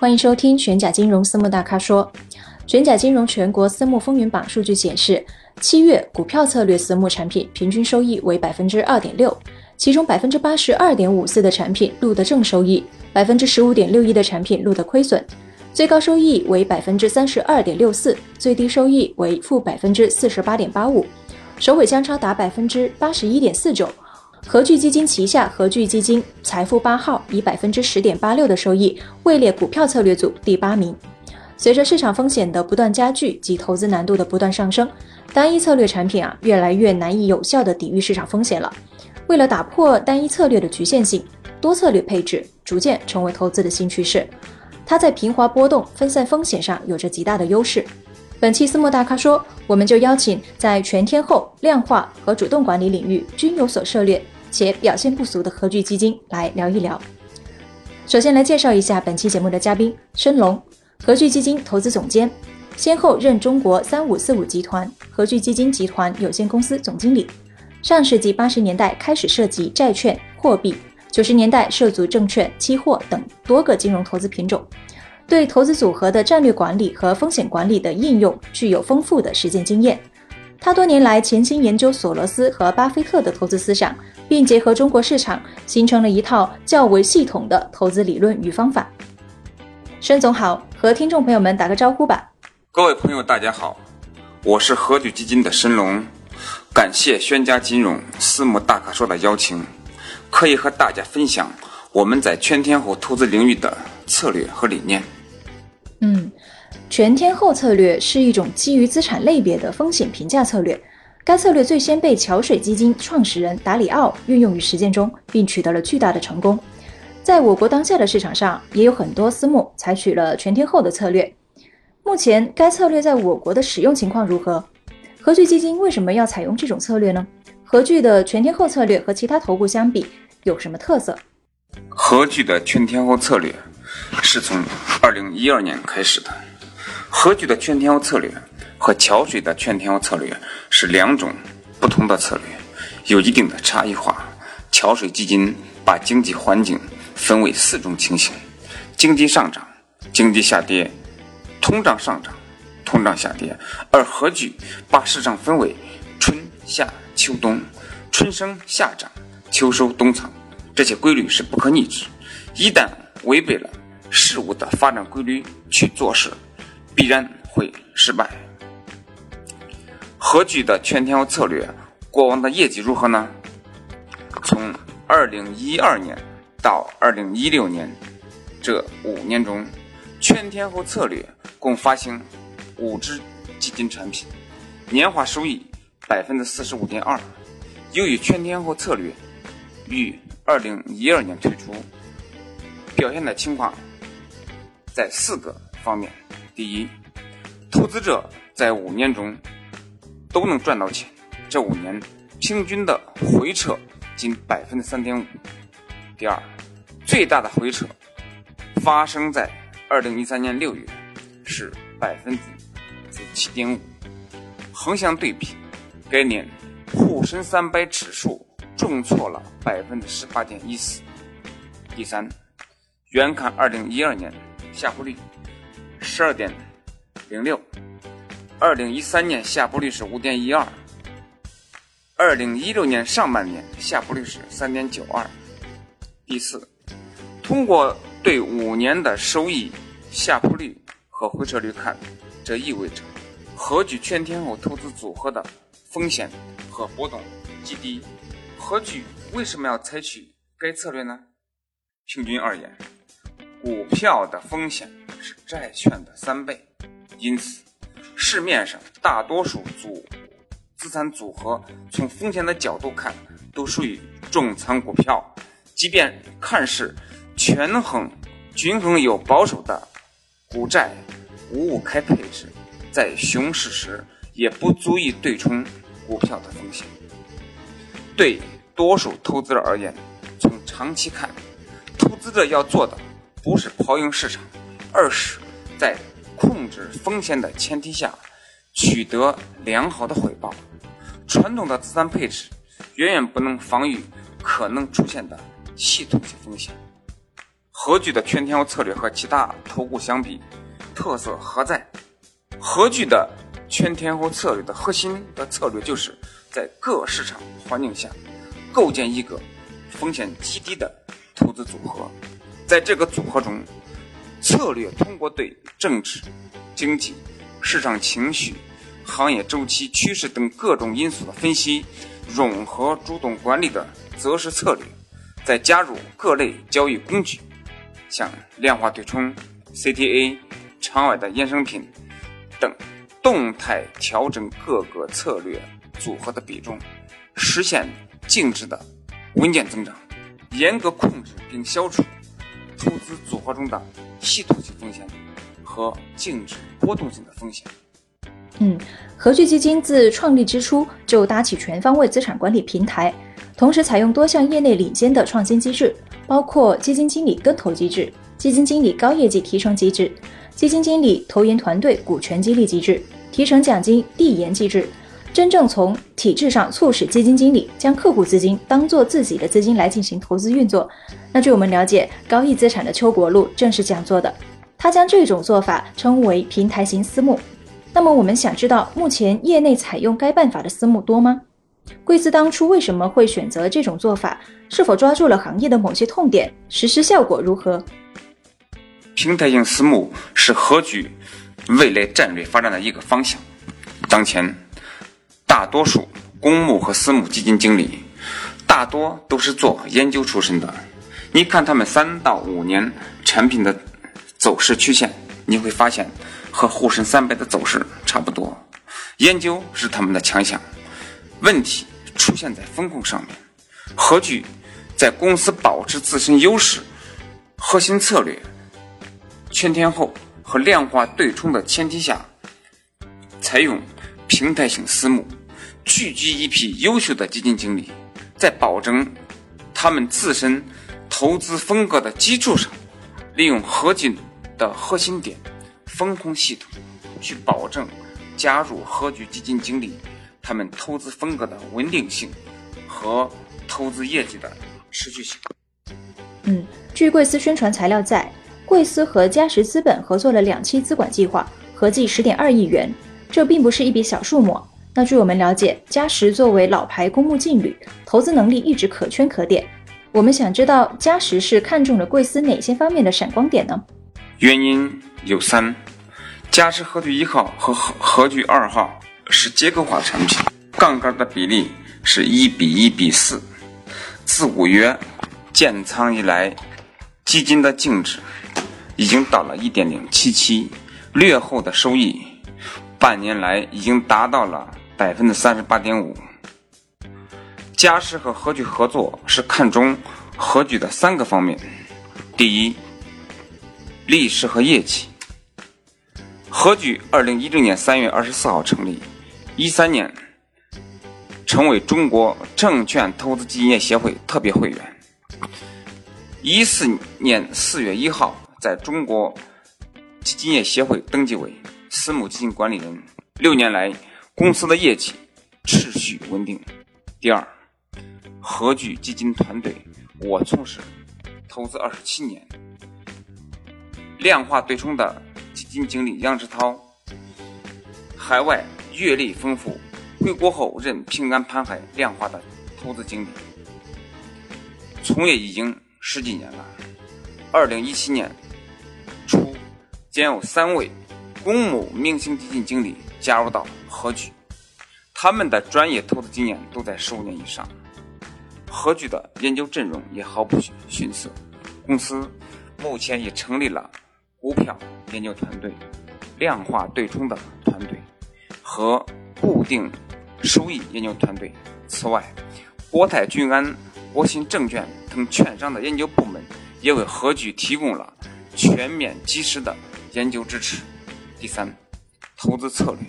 欢迎收听玄甲金融私募大咖说。玄甲金融全国私募风云榜数据显示，七月股票策略私募产品平均收益为百分之二点六，其中百分之八十二点五四的产品录得正收益，百分之十五点六一的产品录得亏损，最高收益为百分之三十二点六四，最低收益为负百分之四十八点八五，首尾相差达百分之八十一点四九。和聚基金旗下和聚基金财富八号以百分之十点八六的收益位列股票策略组第八名。随着市场风险的不断加剧及投资难度的不断上升，单一策略产品啊越来越难以有效的抵御市场风险了。为了打破单一策略的局限性，多策略配置逐渐成为投资的新趋势。它在平滑波动、分散风险上有着极大的优势。本期私募大咖说，我们就邀请在全天候、量化和主动管理领域均有所涉猎且表现不俗的和聚基金来聊一聊。首先来介绍一下本期节目的嘉宾申龙。和聚基金投资总监，先后任中国三五四五集团、和聚基金集团有限公司总经理。上世纪八十年代开始涉及债券、货币，九十年代涉足证券、期货等多个金融投资品种，对投资组合的战略管理和风险管理的应用具有丰富的实践经验。他多年来潜心研究索罗斯和巴菲特的投资思想，并结合中国市场，形成了一套较为系统的投资理论与方法。申总好，和听众朋友们打个招呼吧。各位朋友，大家好，我是和聚基金的申龙，感谢宣家金融私募大咖说的邀请，可以和大家分享我们在全天候投资领域的策略和理念。嗯，全天候策略是一种基于资产类别的风险评价策略，该策略最先被桥水基金创始人达里奥运用于实践中，并取得了巨大的成功。在我国当下的市场上，也有很多私募采取了全天候的策略。目前，该策略在我国的使用情况如何？和聚基金为什么要采用这种策略呢？和聚的全天候策略和其他头部相比有什么特色？和聚的全天候策略是从二零一二年开始的。和聚的全天候策略和桥水的全天候策略是两种不同的策略，有一定的差异化。桥水基金把经济环境分为四种情形：经济上涨、经济下跌、通胀上涨、通胀下跌。而和聚把市场分为春夏秋冬，春生夏长，秋收冬藏。这些规律是不可逆之，一旦违背了事物的发展规律去做事，必然会失败。和聚的全天候策略过往的业绩如何呢？从二零一二年。到二零一六年这五年中，全天候策略共发行五只基金产品，年化收益百分之四十五点二。由于全天候策略于二零一二年推出，表现的情况在四个方面：第一，投资者在五年中都能赚到钱，这五年平均的回撤仅百分之三点五。第二，最大的回撤发生在二零一三年六月，是百分之七点五。横向对比，该年沪深三百指数重挫了百分之十八点一四。第三，远看二零一二年下坡率十二点零六，二零一三年下坡率是五点一二，二零一六年上半年下坡率是三点九二。第四，通过对五年的收益下坡率和回撤率看，这意味着和聚全天候投资组合的风险和波动极低。和聚为什么要采取该策略呢？平均而言，股票的风险是债券的三倍，因此市面上大多数组资产组合从风险的角度看都属于重仓股票。即便看似权衡、均衡又保守的股债五五开配置在熊市时也不足以对冲股票的风险。对多数投资者而言，从长期看，投资者要做的不是跑赢市场，而是在控制风险的前提下取得良好的回报。传统的资产配置远远不能防御可能出现的系统性风险。和聚的全天候策略和其他投顾相比，特色何在？和聚的全天候策略的核心的策略就是在各市场环境下构建一个风险极低的投资组合，在这个组合中，策略通过对政治、经济、市场情绪、行业周期、趋势等各种因素的分析，融合主动管理的择时策略，再加入各类交易工具。像量化对冲、CTA、场外的衍生品等，动态调整各个策略组合的比重，实现净值的稳健增长。严格控制并消除投资组合中的系统性风险和净值波动性的风险。嗯，和聚基金自创立之初就搭起全方位资产管理平台，同时采用多项业内领先的创新机制。包括基金经理跟投机制、基金经理高业绩提成机制、基金经理投研团队股权激励机制、提成奖金递延机制，真正从体制上促使基金经理将客户资金当做自己的资金来进行投资运作。那据我们了解，高毅资产的邱国禄正是这样做的，他将这种做法称为平台型私募。那么我们想知道，目前业内采用该办法的私募多吗？贵司当初为什么会选择这种做法？是否抓住了行业的某些痛点？实施效果如何？平台型私募是何局未来战略发展的一个方向。当前，大多数公募和私募基金经理大多都是做研究出身的。你看他们三到五年产品的走势曲线，你会发现和沪深三百的走势差不多。研究是他们的强项。问题出现在风控上面，何惧在公司保持自身优势、核心策略、全天候和量化对冲的前提下，采用平台型私募，聚集一批优秀的基金经理，在保证他们自身投资风格的基础上，利用合金的核心点风控系统，去保证加入合局基金经理。他们投资风格的稳定性和投资业绩的持续性。嗯，据贵司宣传材料在，贵司和嘉实资本合作了两期资管计划，合计十点二亿元，这并不是一笔小数目。那据我们了解，嘉实作为老牌公募劲旅，投资能力一直可圈可点。我们想知道嘉实是看中了贵司哪些方面的闪光点呢？原因有三：嘉实核聚一号和核核聚二号。是结构化产品，杠杆的比例是一比一比四。自五月建仓以来，基金的净值已经到了一点零七七，略后的收益，半年来已经达到了百分之三十八点五。嘉实和和聚合作是看中和聚的三个方面：第一，历史和业绩。和聚二零一六年三月二十四号成立。一三年，成为中国证券投资基金业协会特别会员。一四年四月一号，在中国基金业协会登记为私募基金管理人。六年来，公司的业绩持续稳定。第二，和聚基金团队，我从事投资二十七年，量化对冲的基金经理杨志涛，海外。阅历丰富，回国后任平安盘海量化的投资经理，从业已经十几年了。二零一七年初，将有三位公募明星基金经理加入到和聚，他们的专业投资经验都在十五年以上。和聚的研究阵容也毫不逊色，公司目前已成立了股票研究团队、量化对冲的团队。和固定收益研究团队。此外，国泰君安、国信证券等券商的研究部门也为何居提供了全面及时的研究支持。第三，投资策略。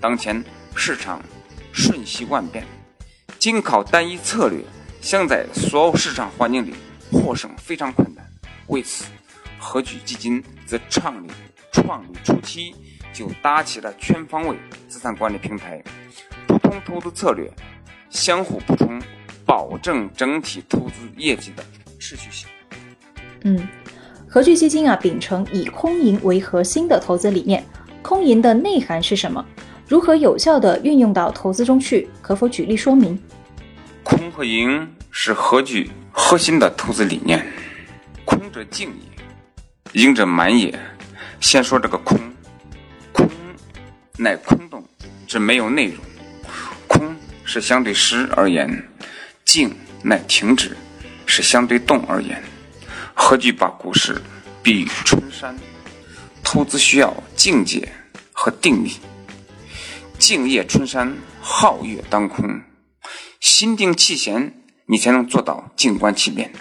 当前市场瞬息万变，仅靠单一策略，想在所有市场环境里获胜非常困难。为此，和聚基金自创立创立初期就搭起了全方位资产管理平台，不同投资策略相互补充，保证整体投资业绩的持续性。嗯，和聚基金啊，秉承以空盈为核心的投资理念。空盈的内涵是什么？如何有效地运用到投资中去？可否举例说明？空和盈是和聚核心的投资理念。空者静也，盈者满也。先说这个空，空乃空洞，之没有内容。空是相对实而言，静乃停止，是相对动而言。何惧把股市比喻春山，投资需要境界和定力。静夜春山，皓月当空，心定气闲，你才能做到静观其变。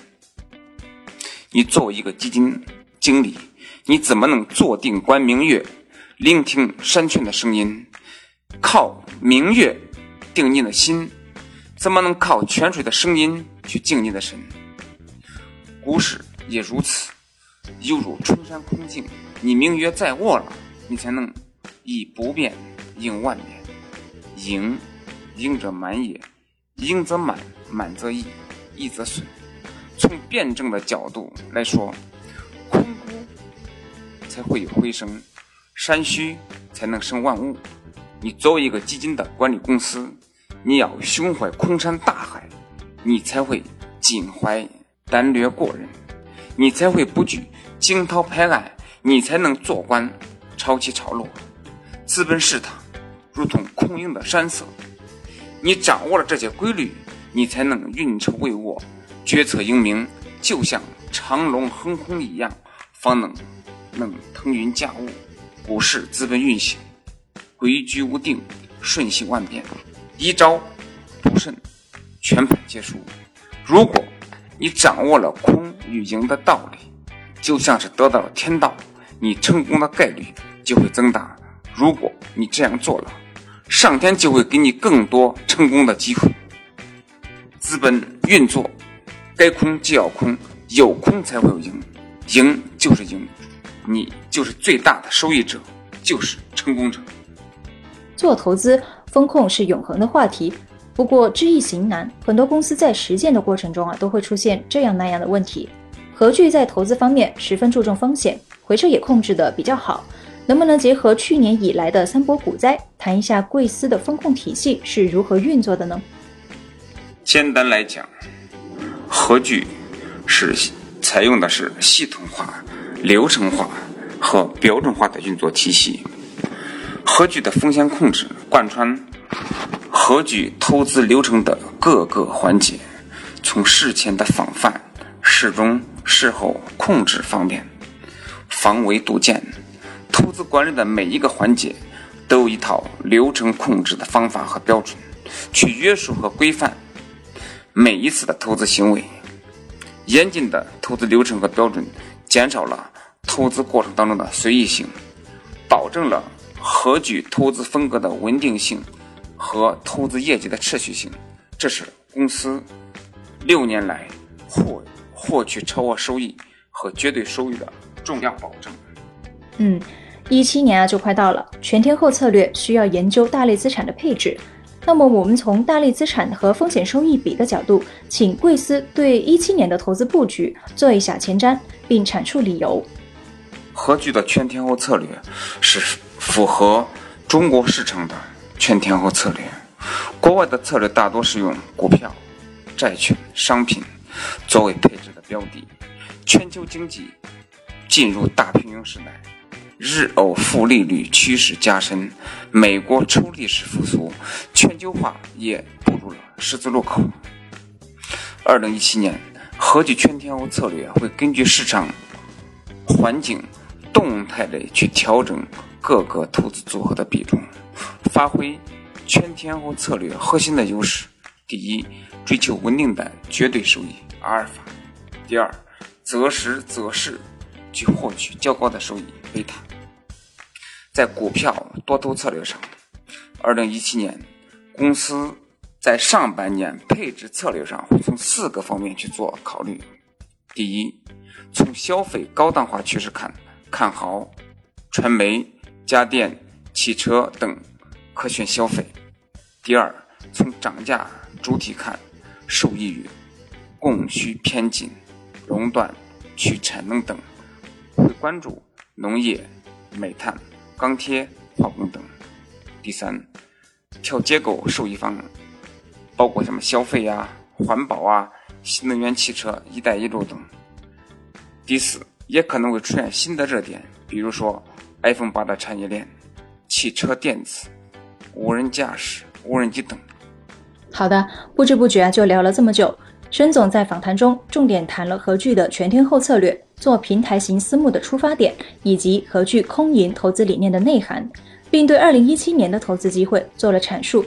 你作为一个基金经理，你怎么能坐定观明月，聆听山泉的声音？靠明月定你的心，怎么能靠泉水的声音去静你的神？股市也如此，犹如春山空静，你明月在握了，你才能以不变。应万变，盈，盈者满也，盈则满，满则溢，溢则损。从辩证的角度来说，空谷才会有回声，山虚才能生万物。你作为一个基金的管理公司，你要胸怀空山大海，你才会襟怀胆略过人，你才会不惧惊涛拍岸，你才能坐观潮起潮落。资本市场。如同空盈的山色，你掌握了这些规律，你才能运筹帷幄，决策英明，就像长龙横空一样，方能能腾云驾雾。股市资本运行，规矩无定，瞬息万变，一招不慎，全盘皆输。如果你掌握了空与赢的道理，就像是得到了天道，你成功的概率就会增大。如果你这样做了，上天就会给你更多成功的机会。资本运作，该空就要空，有空才会有赢，赢就是赢，你就是最大的受益者，就是成功者。做投资，风控是永恒的话题，不过知易行难，很多公司在实践的过程中啊，都会出现这样那样的问题。何惧在投资方面十分注重风险，回撤也控制的比较好。能不能结合去年以来的三波股灾，谈一下贵司的风控体系是如何运作的呢？简单来讲，和聚是采用的是系统化、流程化和标准化的运作体系。和聚的风险控制贯穿和聚投资流程的各个环节，从事前的防范、事中、事后控制方面，防微杜渐。投资管理的每一个环节都有一套流程控制的方法和标准，去约束和规范每一次的投资行为。严谨的投资流程和标准，减少了投资过程当中的随意性，保证了合聚投资风格的稳定性和投资业绩的持续性。这是公司六年来获获取超额收益和绝对收益的重要保证。嗯。一七年啊就快到了，全天候策略需要研究大类资产的配置。那么我们从大类资产和风险收益比的角度，请贵司对一七年的投资布局做一下前瞻，并阐述理由。和聚的全天候策略是符合中国市场的全天候策略。国外的策略大多是用股票、债券、商品作为配置的标的。全球经济进入大平庸时代。日欧负利率趋势加深，美国抽历史复苏，全球化也步入了十字路口。二零一七年，合计全天候策略会根据市场环境动态的去调整各个投资组合的比重，发挥全天候策略核心的优势：第一，追求稳定的绝对收益阿尔法；第二，择时择势去获取较高的收益贝塔。在股票多头策略上，二零一七年公司在上半年配置策略上会从四个方面去做考虑。第一，从消费高档化趋势看，看好传媒、家电、汽车等可选消费。第二，从涨价主体看，受益于供需偏紧、熔断、去产能等，会关注农业、煤炭、钢铁、化工等。第三，调结构受益方包括什么消费呀、环保啊、新能源汽车、一带一路等。第四，也可能会出现新的热点，比如说 iPhone 八的产业链、汽车电子、无人驾驶。无人机等。好的，不知不觉啊就聊了这么久。申总在访谈中重点谈了何聚的全天候策略、做平台型私募的出发点，以及何聚空盈投资理念的内涵，并对二零一七年的投资机会做了阐述。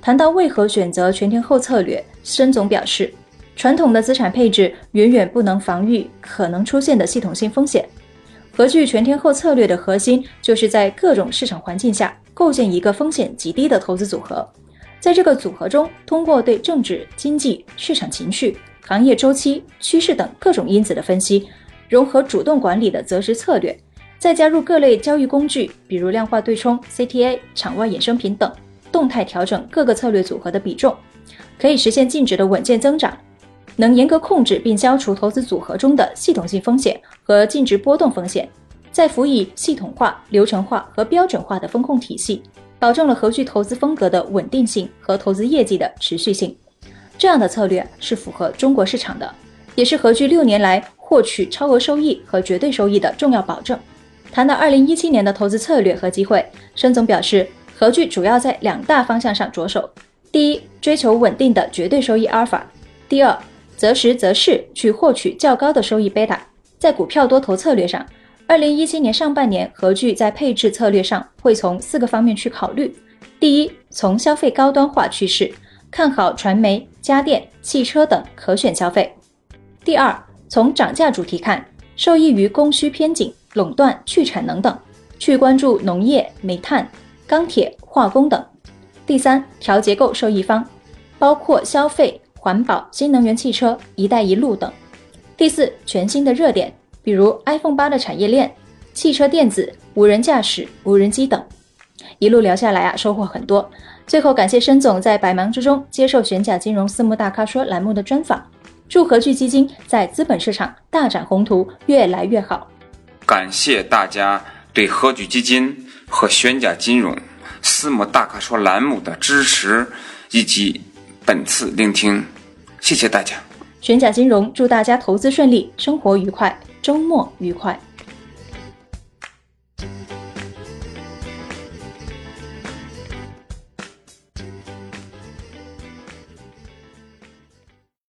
谈到为何选择全天候策略，申总表示，传统的资产配置远远不能防御可能出现的系统性风险。何聚全天候策略的核心就是在各种市场环境下。构建一个风险极低的投资组合，在这个组合中，通过对政治、经济、市场情绪、行业周期、趋势等各种因子的分析，融合主动管理的择时策略，再加入各类交易工具，比如量化对冲、CTA、场外衍生品等，动态调整各个策略组合的比重，可以实现净值的稳健增长，能严格控制并消除投资组合中的系统性风险和净值波动风险。再辅以系统化、流程化和标准化的风控体系，保证了合聚投资风格的稳定性和投资业绩的持续性。这样的策略是符合中国市场的，也是合聚六年来获取超额收益和绝对收益的重要保证。谈到二零一七年的投资策略和机会，申总表示，合聚主要在两大方向上着手：第一，追求稳定的绝对收益阿尔法；第二，择时择势去获取较高的收益贝塔。在股票多头策略上。二零一七年上半年，何聚在配置策略上会从四个方面去考虑：第一，从消费高端化趋势看好传媒、家电、汽车等可选消费；第二，从涨价主题看，受益于供需偏紧、垄断、去产能等，去关注农业、煤炭、钢铁、化工等；第三，调结构受益方，包括消费、环保、新能源汽车、一带一路等；第四，全新的热点。比如 iPhone 八的产业链、汽车电子、无人驾驶、无人机等，一路聊下来啊，收获很多。最后感谢申总在百忙之中接受玄甲金融私募大咖说栏目的专访，祝和聚基金在资本市场大展宏图，越来越好。感谢大家对和聚基金和玄甲金融私募大咖说栏目的支持以及本次聆听，谢谢大家。玄甲金融祝大家投资顺利，生活愉快。周末愉快。